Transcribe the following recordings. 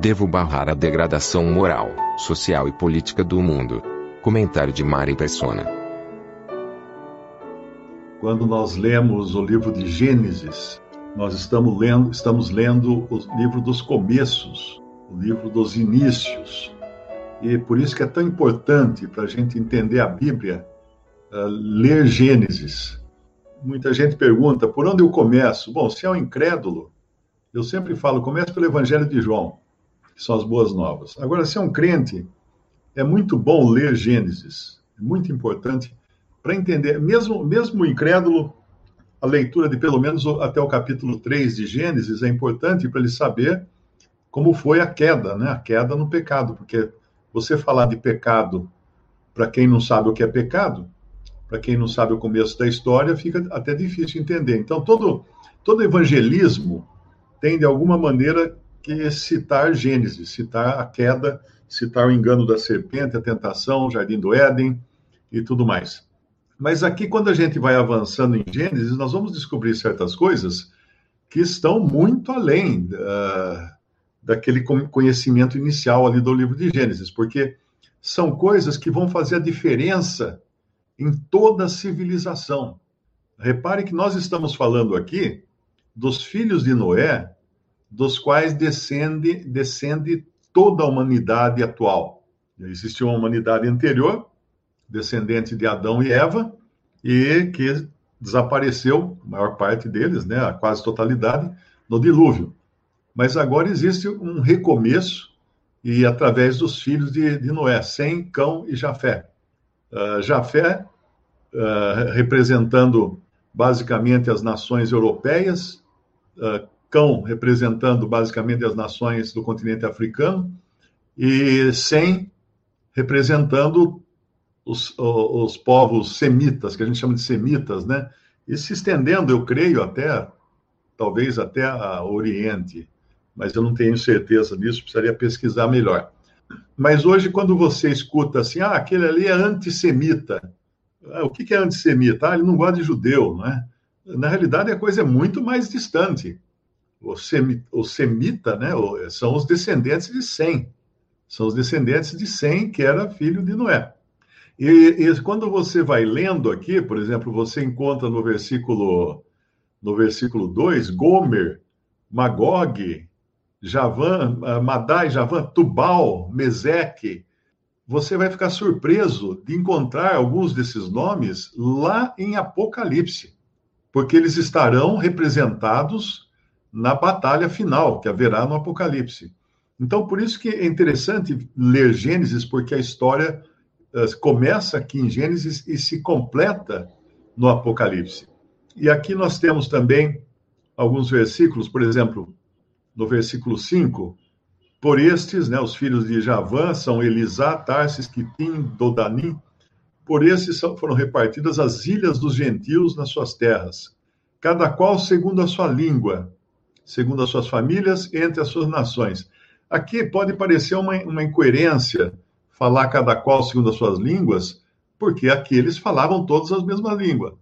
Devo barrar a degradação moral, social e política do mundo. Comentário de Mari Persona. Quando nós lemos o livro de Gênesis, nós estamos lendo, estamos lendo o livro dos começos, o livro dos inícios. E por isso que é tão importante para a gente entender a Bíblia, uh, ler Gênesis. Muita gente pergunta, por onde eu começo? Bom, se é um incrédulo, eu sempre falo, comece pelo Evangelho de João, que são as boas novas. Agora, se é um crente, é muito bom ler Gênesis. É muito importante para entender, mesmo, mesmo incrédulo, a leitura de pelo menos até o capítulo 3 de Gênesis é importante para ele saber como foi a queda, né? A queda no pecado, porque você falar de pecado para quem não sabe o que é pecado, para quem não sabe o começo da história, fica até difícil entender. Então, todo, todo evangelismo tem, de alguma maneira, que citar Gênesis, citar a queda, citar o engano da serpente, a tentação, o jardim do Éden e tudo mais. Mas aqui, quando a gente vai avançando em Gênesis, nós vamos descobrir certas coisas que estão muito além uh, daquele conhecimento inicial ali do livro de Gênesis, porque são coisas que vão fazer a diferença em toda a civilização. Repare que nós estamos falando aqui dos filhos de Noé, dos quais descende, descende toda a humanidade atual. Existiu uma humanidade anterior, descendente de Adão e Eva, e que desapareceu, a maior parte deles, né, a quase totalidade, no dilúvio. Mas agora existe um recomeço, e através dos filhos de, de Noé, Sem, Cão e Jafé. Uh, Jafé, uh, representando basicamente as nações europeias, uh, Cão, representando basicamente as nações do continente africano, e Sem, representando os, os povos semitas, que a gente chama de semitas, né? E se estendendo, eu creio, até, talvez até a Oriente mas eu não tenho certeza disso, precisaria pesquisar melhor. Mas hoje, quando você escuta assim, ah, aquele ali é antissemita. Ah, o que é antissemita? Ah, ele não gosta de judeu, não é? Na realidade, a coisa é muito mais distante. O, semi, o semita, né, são os descendentes de Sem. São os descendentes de Sem, que era filho de Noé. E, e, quando você vai lendo aqui, por exemplo, você encontra no versículo no versículo 2, Gomer, Magog, Javan, ah, Madai, Javan, Tubal, Meseque, você vai ficar surpreso de encontrar alguns desses nomes lá em Apocalipse, porque eles estarão representados na batalha final que haverá no Apocalipse. Então, por isso que é interessante ler Gênesis, porque a história uh, começa aqui em Gênesis e se completa no Apocalipse. E aqui nós temos também alguns versículos, por exemplo, no versículo 5, por estes, né, os filhos de Javã são Elisá, Tarsis, Quitim, Dodanim, por estes foram repartidas as ilhas dos gentios nas suas terras, cada qual segundo a sua língua, segundo as suas famílias, entre as suas nações. Aqui pode parecer uma, uma incoerência falar cada qual segundo as suas línguas, porque aqui eles falavam todas a mesma língua,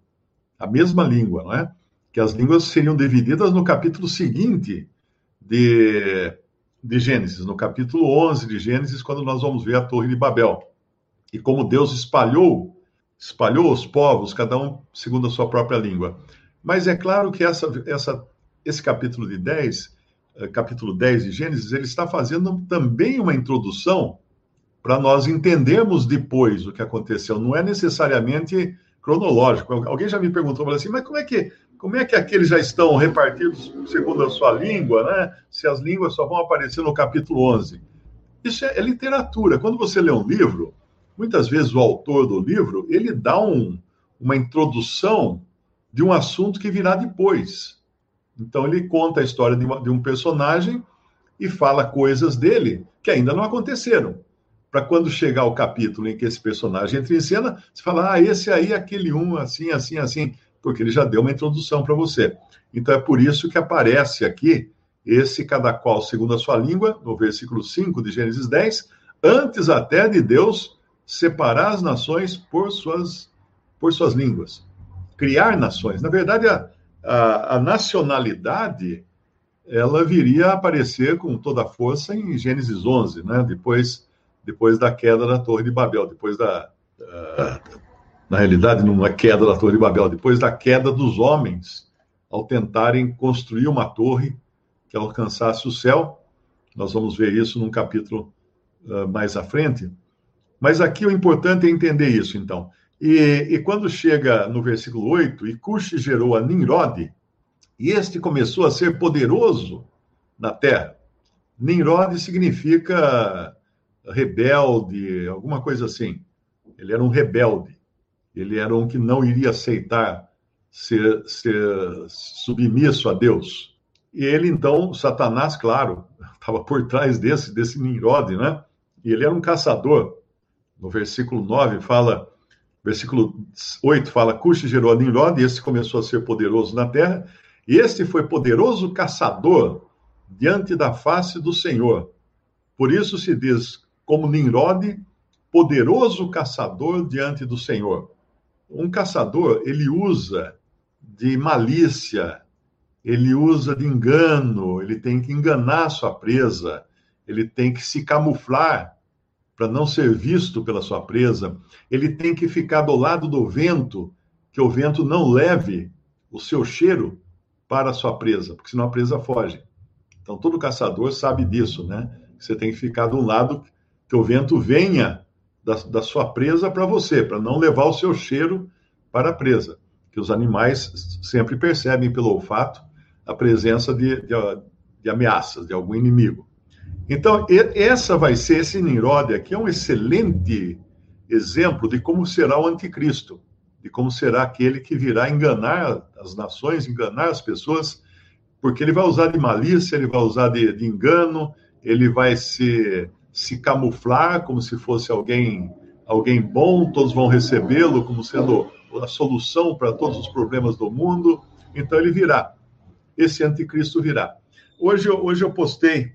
a mesma língua, não é? Que as línguas seriam divididas no capítulo seguinte, de, de Gênesis, no capítulo 11 de Gênesis, quando nós vamos ver a Torre de Babel. E como Deus espalhou, espalhou os povos, cada um segundo a sua própria língua. Mas é claro que essa, essa, esse capítulo de 10, eh, capítulo 10 de Gênesis, ele está fazendo também uma introdução para nós entendermos depois o que aconteceu. Não é necessariamente cronológico. Alguém já me perguntou, assim, mas como é que como é que aqueles já estão repartidos segundo a sua língua, né? Se as línguas só vão aparecer no capítulo 11. Isso é, é literatura. Quando você lê um livro, muitas vezes o autor do livro, ele dá um, uma introdução de um assunto que virá depois. Então ele conta a história de, uma, de um personagem e fala coisas dele que ainda não aconteceram. Para quando chegar o capítulo em que esse personagem entra em cena, você fala, ah, esse aí aquele um, assim, assim, assim, porque ele já deu uma introdução para você. Então é por isso que aparece aqui esse cada qual segundo a sua língua, no versículo 5 de Gênesis 10, antes até de Deus separar as nações por suas, por suas línguas. Criar nações. Na verdade, a, a, a nacionalidade ela viria a aparecer com toda a força em Gênesis 11, né? depois, depois da queda da Torre de Babel, depois da. Uh, na realidade, não é queda da Torre de Babel, depois da queda dos homens ao tentarem construir uma torre que alcançasse o céu. Nós vamos ver isso num capítulo uh, mais à frente. Mas aqui o importante é entender isso, então. E, e quando chega no versículo 8, e Cush gerou a Nimrod, e este começou a ser poderoso na terra. Nimrod significa rebelde, alguma coisa assim. Ele era um rebelde. Ele era um que não iria aceitar ser, ser submisso a Deus. E ele, então, Satanás, claro, estava por trás desse, desse Nimrod, né? E ele era um caçador. No versículo 9 fala, versículo 8 fala, Cush gerou a Nimrod, e esse começou a ser poderoso na terra, e este foi poderoso caçador diante da face do Senhor. Por isso se diz, como Nimrod, poderoso caçador diante do Senhor. Um caçador, ele usa de malícia, ele usa de engano, ele tem que enganar sua presa, ele tem que se camuflar para não ser visto pela sua presa, ele tem que ficar do lado do vento, que o vento não leve o seu cheiro para a sua presa, porque senão a presa foge. Então, todo caçador sabe disso, né? Você tem que ficar do lado que o vento venha da, da sua presa para você, para não levar o seu cheiro para a presa. Que os animais sempre percebem pelo olfato a presença de, de, de ameaças, de algum inimigo. Então, essa vai ser, esse Nimrod aqui é um excelente exemplo de como será o anticristo de como será aquele que virá enganar as nações, enganar as pessoas, porque ele vai usar de malícia, ele vai usar de, de engano, ele vai se, se camuflar como se fosse alguém alguém bom, todos vão recebê-lo como sendo a solução para todos os problemas do mundo. Então ele virá. Esse anticristo virá. Hoje, hoje eu postei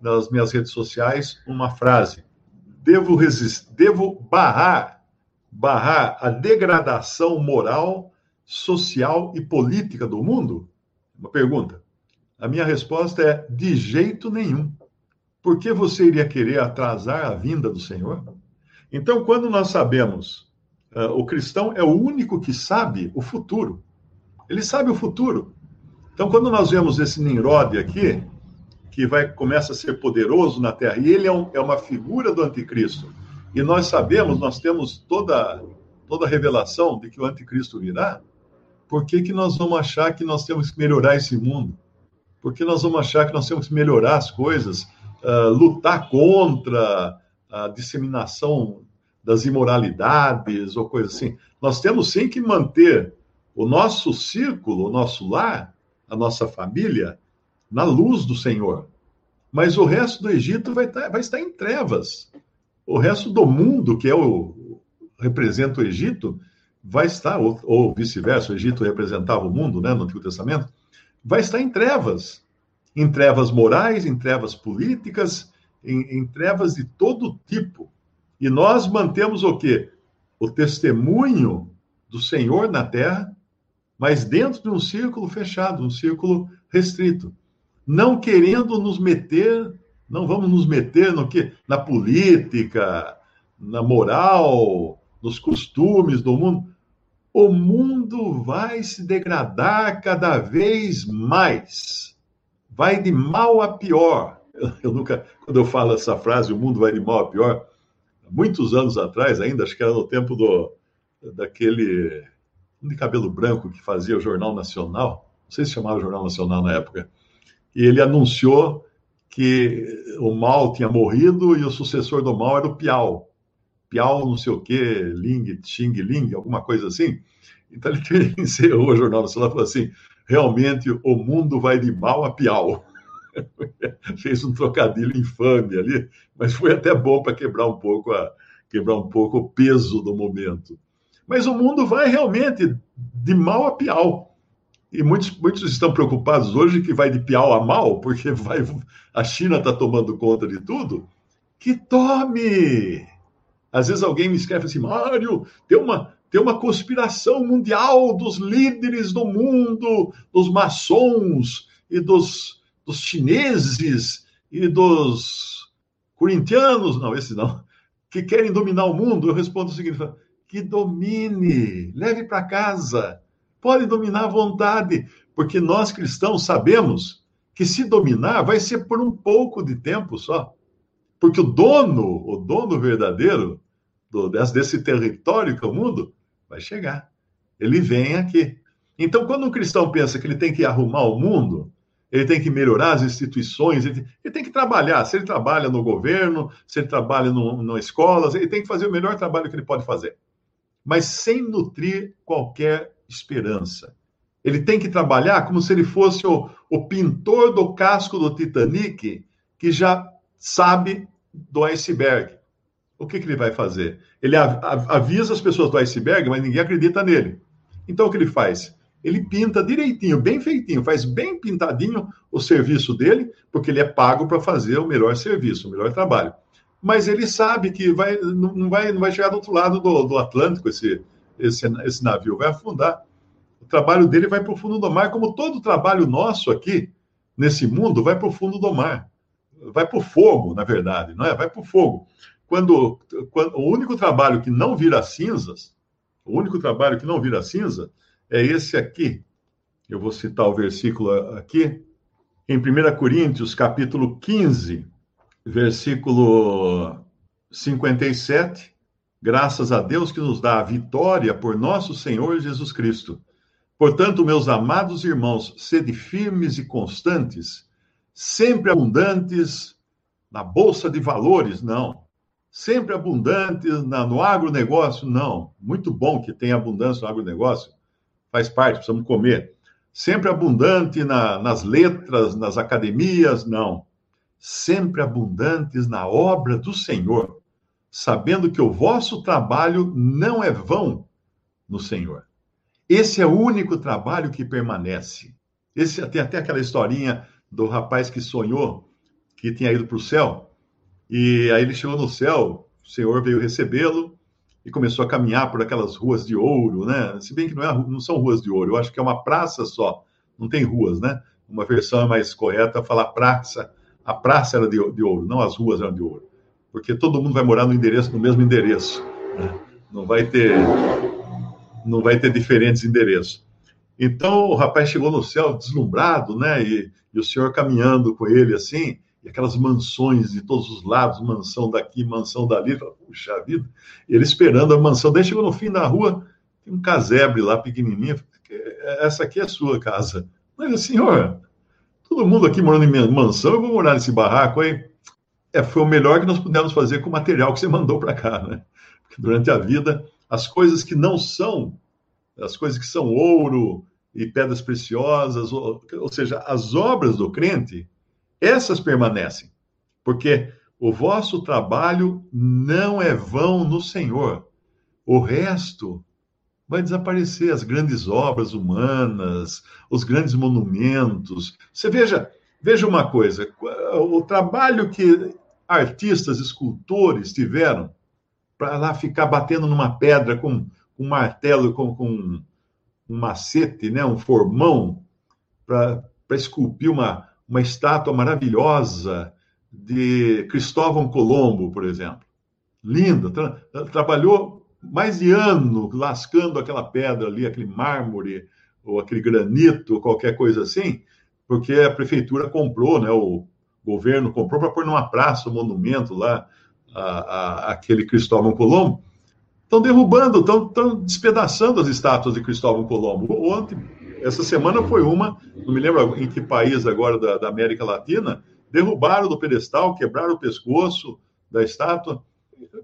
nas minhas redes sociais uma frase: devo, resist, devo barrar barrar a degradação moral, social e política do mundo? Uma pergunta. A minha resposta é: de jeito nenhum. Por que você iria querer atrasar a vinda do Senhor? Então, quando nós sabemos, uh, o cristão é o único que sabe o futuro. Ele sabe o futuro. Então, quando nós vemos esse Nimrod aqui, que vai começa a ser poderoso na terra, e ele é, um, é uma figura do anticristo, e nós sabemos, nós temos toda, toda a revelação de que o anticristo virá, por que, que nós vamos achar que nós temos que melhorar esse mundo? Por que nós vamos achar que nós temos que melhorar as coisas, uh, lutar contra a disseminação das imoralidades ou coisa assim? Nós temos sim que manter o nosso círculo, o nosso lar, a nossa família, na luz do Senhor. Mas o resto do Egito vai, tá, vai estar em trevas o resto do mundo, que é o representa o Egito, vai estar, ou, ou vice-versa, o Egito representava o mundo, né, no Antigo Testamento, vai estar em trevas, em trevas morais, em trevas políticas, em, em trevas de todo tipo. E nós mantemos o quê? O testemunho do Senhor na terra, mas dentro de um círculo fechado, um círculo restrito, não querendo nos meter não vamos nos meter no que na política, na moral, nos costumes do mundo. O mundo vai se degradar cada vez mais. Vai de mal a pior. Eu, eu nunca, quando eu falo essa frase, o mundo vai de mal a pior, muitos anos atrás, ainda acho que era no tempo do daquele de cabelo branco que fazia o Jornal Nacional, não sei se chamava Jornal Nacional na época, e ele anunciou que o mal tinha morrido e o sucessor do mal era o Piau. Piau não sei o quê, Ling, Xing Ling, alguma coisa assim. Então ele encerrou o Jornal Nacional e falou assim, realmente o mundo vai de mal a pior. Fez um trocadilho infame ali, mas foi até bom para quebrar um pouco a quebrar um pouco o peso do momento. Mas o mundo vai realmente de mal a pior. E muitos, muitos estão preocupados hoje que vai de pior a mal, porque vai, a China está tomando conta de tudo. Que tome! Às vezes alguém me escreve assim, Mário, tem uma, tem uma conspiração mundial dos líderes do mundo, dos maçons e dos, dos chineses e dos corintianos, não, esse não, que querem dominar o mundo. Eu respondo o seguinte: que domine, leve para casa, pode dominar à vontade, porque nós cristãos sabemos que se dominar vai ser por um pouco de tempo só. Porque o dono, o dono verdadeiro do, desse território que é o mundo, vai chegar. Ele vem aqui. Então, quando um cristão pensa que ele tem que arrumar o mundo, ele tem que melhorar as instituições, ele, ele tem que trabalhar. Se ele trabalha no governo, se ele trabalha no escolas, ele tem que fazer o melhor trabalho que ele pode fazer. Mas sem nutrir qualquer esperança. Ele tem que trabalhar como se ele fosse o, o pintor do casco do Titanic, que já sabe do iceberg. O que, que ele vai fazer? Ele avisa as pessoas do iceberg, mas ninguém acredita nele. Então, o que ele faz? Ele pinta direitinho, bem feitinho, faz bem pintadinho o serviço dele, porque ele é pago para fazer o melhor serviço, o melhor trabalho. Mas ele sabe que vai, não, vai, não vai chegar do outro lado do, do Atlântico esse, esse, esse navio, vai afundar. O trabalho dele vai para o fundo do mar, como todo trabalho nosso aqui, nesse mundo, vai para o fundo do mar vai para o fogo, na verdade, não é? Vai para o fogo. Quando, quando o único trabalho que não vira cinzas, o único trabalho que não vira cinza é esse aqui. Eu vou citar o versículo aqui, em 1 Coríntios, capítulo 15, versículo 57. Graças a Deus que nos dá a vitória por nosso Senhor Jesus Cristo. Portanto, meus amados irmãos, sede firmes e constantes sempre abundantes na bolsa de valores, não. Sempre abundantes na, no agronegócio, não. Muito bom que tenha abundância no agronegócio, faz parte, precisamos comer. Sempre abundante na, nas letras, nas academias, não. Sempre abundantes na obra do Senhor, sabendo que o vosso trabalho não é vão no Senhor. Esse é o único trabalho que permanece. Esse tem até aquela historinha do rapaz que sonhou que tinha ido para o céu. E aí ele chegou no céu, o Senhor veio recebê-lo e começou a caminhar por aquelas ruas de ouro, né? Se bem que não, é, não são ruas de ouro, eu acho que é uma praça só, não tem ruas, né? Uma versão mais correta falar praça. A praça era de, de ouro, não as ruas eram de ouro. Porque todo mundo vai morar no endereço, no mesmo endereço. Né? Não vai ter não vai ter diferentes endereços. Então o rapaz chegou no céu deslumbrado, né? E, e o senhor caminhando com ele assim, e aquelas mansões de todos os lados, mansão daqui, mansão dali, puxa vida, ele esperando a mansão. Daí chegou no fim da rua, tem um casebre lá pequenininho, essa aqui é a sua casa. Mas, senhor, todo mundo aqui morando em mansão, eu vou morar nesse barraco aí. É, foi o melhor que nós pudemos fazer com o material que você mandou para cá, né? Porque durante a vida, as coisas que não são, as coisas que são ouro, e pedras preciosas, ou, ou seja, as obras do crente, essas permanecem, porque o vosso trabalho não é vão no Senhor. O resto vai desaparecer, as grandes obras humanas, os grandes monumentos. Você veja, veja uma coisa, o trabalho que artistas, escultores tiveram para lá ficar batendo numa pedra com, um martelo, com, com um macete, né, um formão, para esculpir uma, uma estátua maravilhosa de Cristóvão Colombo, por exemplo. Linda. Tra trabalhou mais de ano lascando aquela pedra ali, aquele mármore, ou aquele granito, qualquer coisa assim, porque a prefeitura comprou, né, o governo comprou para pôr numa praça, um monumento lá, a, a, aquele Cristóvão Colombo. Estão derrubando, estão despedaçando as estátuas de Cristóvão Colombo. Ontem, essa semana foi uma, não me lembro em que país agora da, da América Latina, derrubaram do pedestal, quebraram o pescoço da estátua,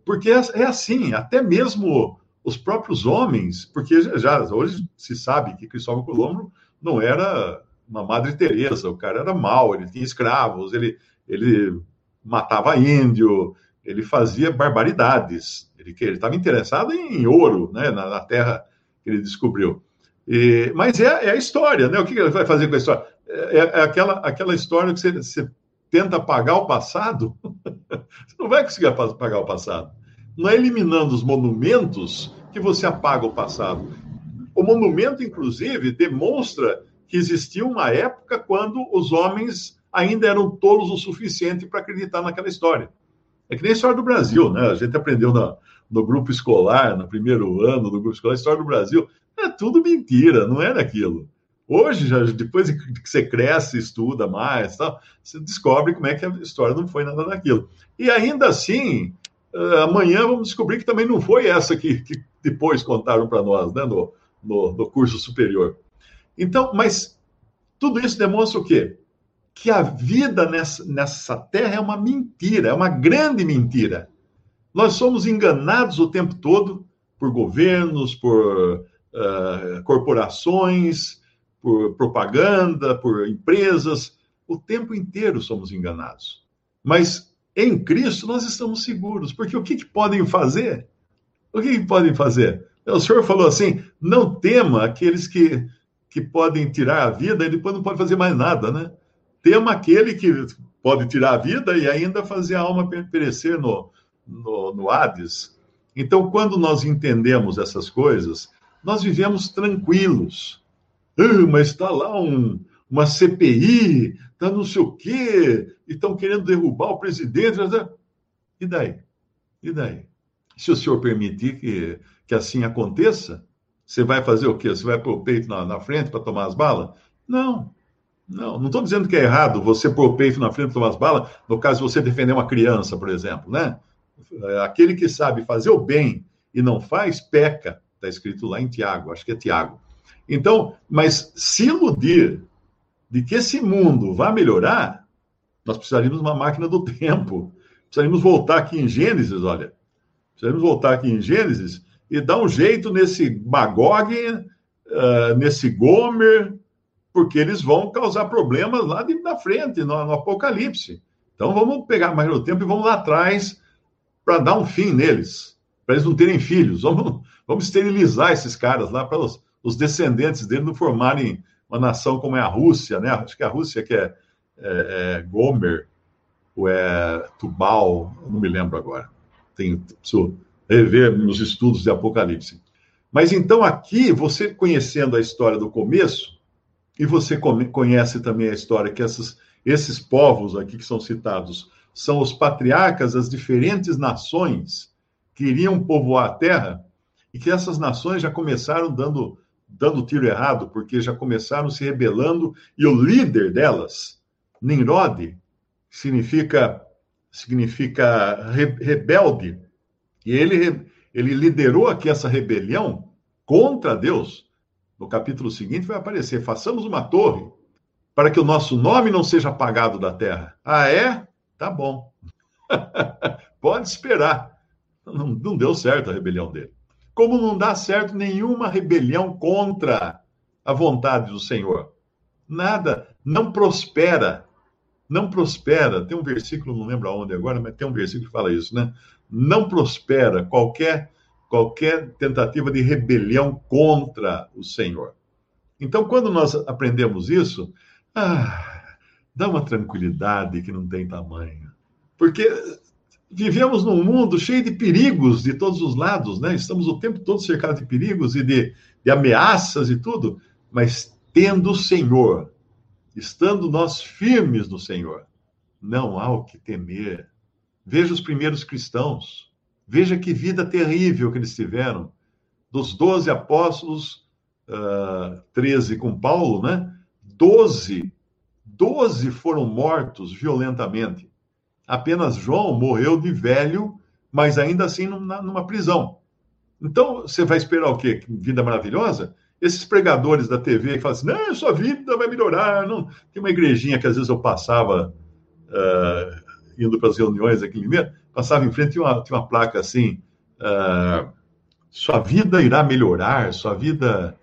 porque é, é assim, até mesmo os próprios homens, porque já hoje se sabe que Cristóvão Colombo não era uma Madre Teresa, o cara era mau, ele tinha escravos, ele, ele matava índio, ele fazia barbaridades. Ele estava interessado em ouro, né, na, na, terra que ele descobriu. E, mas é, é, a história, né? O que ele vai fazer com a história? É, é aquela, aquela história que você, você tenta apagar o passado, você não vai conseguir apagar o passado. Não é eliminando os monumentos que você apaga o passado. O monumento, inclusive, demonstra que existia uma época quando os homens ainda eram tolos o suficiente para acreditar naquela história. É que nem a história do Brasil, né? A gente aprendeu na, no grupo escolar, no primeiro ano do grupo escolar, a história do Brasil. É tudo mentira, não era aquilo. Hoje, já, depois que você cresce, estuda mais, tal, você descobre como é que a história não foi nada daquilo. E ainda assim, uh, amanhã vamos descobrir que também não foi essa que, que depois contaram para nós, né, no, no, no curso superior. Então, mas tudo isso demonstra o quê? Que a vida nessa, nessa terra é uma mentira, é uma grande mentira. Nós somos enganados o tempo todo por governos, por uh, corporações, por propaganda, por empresas. O tempo inteiro somos enganados. Mas em Cristo nós estamos seguros, porque o que, que podem fazer? O que, que podem fazer? O senhor falou assim: não tema aqueles que, que podem tirar a vida e depois não pode fazer mais nada, né? Tema aquele que pode tirar a vida e ainda fazer a alma perecer no, no, no Hades. Então, quando nós entendemos essas coisas, nós vivemos tranquilos. Ah, mas está lá um, uma CPI, está não sei o quê, e estão querendo derrubar o presidente. E daí? E daí? Se o senhor permitir que, que assim aconteça, você vai fazer o quê? Você vai pôr o peito na, na frente para tomar as balas? Não. Não, não estou dizendo que é errado você pôr o peito na frente para tomar as balas, no caso de você defender uma criança, por exemplo, né? Aquele que sabe fazer o bem e não faz, peca. Está escrito lá em Tiago, acho que é Tiago. Então, mas se iludir de que esse mundo vai melhorar, nós precisaríamos de uma máquina do tempo. Precisaríamos voltar aqui em Gênesis, olha. Precisaríamos voltar aqui em Gênesis e dar um jeito nesse Magog, uh, nesse Gomer, porque eles vão causar problemas lá de, na frente, no, no Apocalipse. Então vamos pegar mais no tempo e vamos lá atrás para dar um fim neles, para eles não terem filhos. Vamos, vamos esterilizar esses caras lá para os, os descendentes deles não formarem uma nação como é a Rússia, né? Acho que a Rússia que é, é, é Gomer, ou é Tubal, não me lembro agora. Tenho, preciso rever nos estudos de Apocalipse. Mas então aqui, você conhecendo a história do começo, e você conhece também a história que essas, esses povos aqui que são citados são os patriarcas das diferentes nações que iriam povoar a terra, e que essas nações já começaram dando dando tiro errado, porque já começaram se rebelando, e o líder delas, Nimrod, significa, significa re, rebelde, e ele, ele liderou aqui essa rebelião contra Deus. No capítulo seguinte vai aparecer: façamos uma torre para que o nosso nome não seja apagado da terra. Ah, é? Tá bom. Pode esperar. Não, não deu certo a rebelião dele como não dá certo nenhuma rebelião contra a vontade do Senhor. Nada, não prospera. Não prospera. Tem um versículo, não lembro aonde agora, mas tem um versículo que fala isso, né? Não prospera qualquer qualquer tentativa de rebelião contra o Senhor. Então, quando nós aprendemos isso, ah, dá uma tranquilidade que não tem tamanho. Porque vivemos num mundo cheio de perigos de todos os lados, né? Estamos o tempo todo cercados de perigos e de, de ameaças e tudo, mas tendo o Senhor, estando nós firmes no Senhor, não há o que temer. Veja os primeiros cristãos, veja que vida terrível que eles tiveram. Dos doze apóstolos, uh, treze com Paulo, né? Doze, doze foram mortos violentamente. Apenas João morreu de velho, mas ainda assim numa, numa prisão. Então, você vai esperar o quê? Vida maravilhosa? Esses pregadores da TV que falam assim, não, sua vida vai melhorar. Não. Tem uma igrejinha que às vezes eu passava, uh, indo para as reuniões aqui em Limeira, passava em frente, tinha uma, tinha uma placa assim, uh, sua vida irá melhorar, sua vida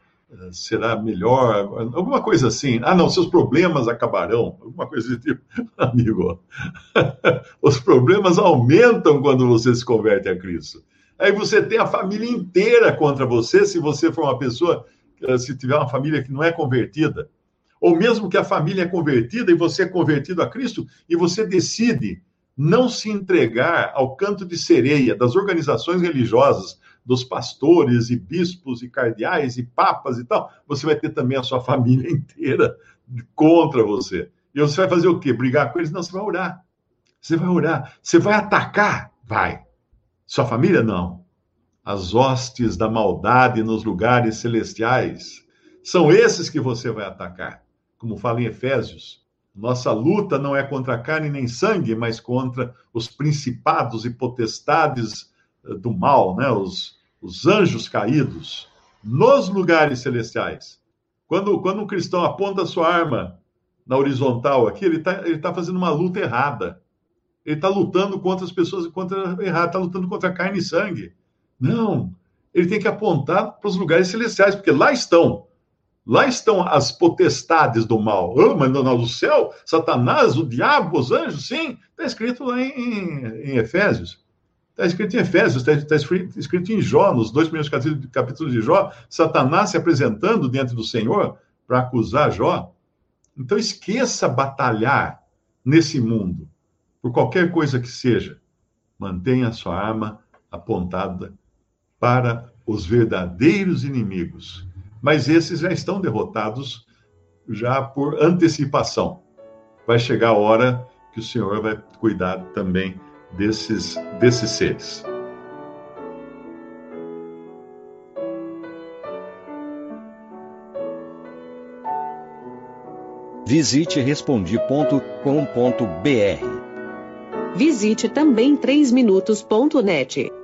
será melhor, alguma coisa assim. Ah, não, seus problemas acabarão, alguma coisa desse tipo. Amigo, os problemas aumentam quando você se converte a Cristo. Aí você tem a família inteira contra você, se você for uma pessoa, eh, se tiver uma família que não é convertida. Ou mesmo que a família é convertida e você é convertido a Cristo, e você decide não se entregar ao canto de sereia das organizações religiosas, dos pastores e bispos e cardeais e papas e tal, você vai ter também a sua família inteira contra você. E você vai fazer o quê? Brigar com eles? Não, você vai orar. Você vai orar. Você vai atacar? Vai. Sua família? Não. As hostes da maldade nos lugares celestiais. São esses que você vai atacar. Como fala em Efésios. Nossa luta não é contra carne nem sangue, mas contra os principados e potestades do mal, né? os, os anjos caídos, nos lugares celestiais. Quando, quando um cristão aponta sua arma na horizontal aqui, ele está ele tá fazendo uma luta errada. Ele está lutando contra as pessoas contra errado, está lutando contra carne e sangue. Não, ele tem que apontar para os lugares celestiais, porque lá estão. Lá estão as potestades do mal. Oh, mas no céu, Satanás, o diabo, os anjos, sim, está escrito lá em, em Efésios. Está escrito em Efésios, está, está escrito em Jó, nos dois primeiros capítulos de Jó, Satanás se apresentando diante do Senhor para acusar Jó. Então esqueça batalhar nesse mundo, por qualquer coisa que seja. Mantenha a sua arma apontada para os verdadeiros inimigos. Mas esses já estão derrotados já por antecipação. Vai chegar a hora que o Senhor vai cuidar também desses, desses seres. Visite respondi.com.br. Visite também 3minutos.net.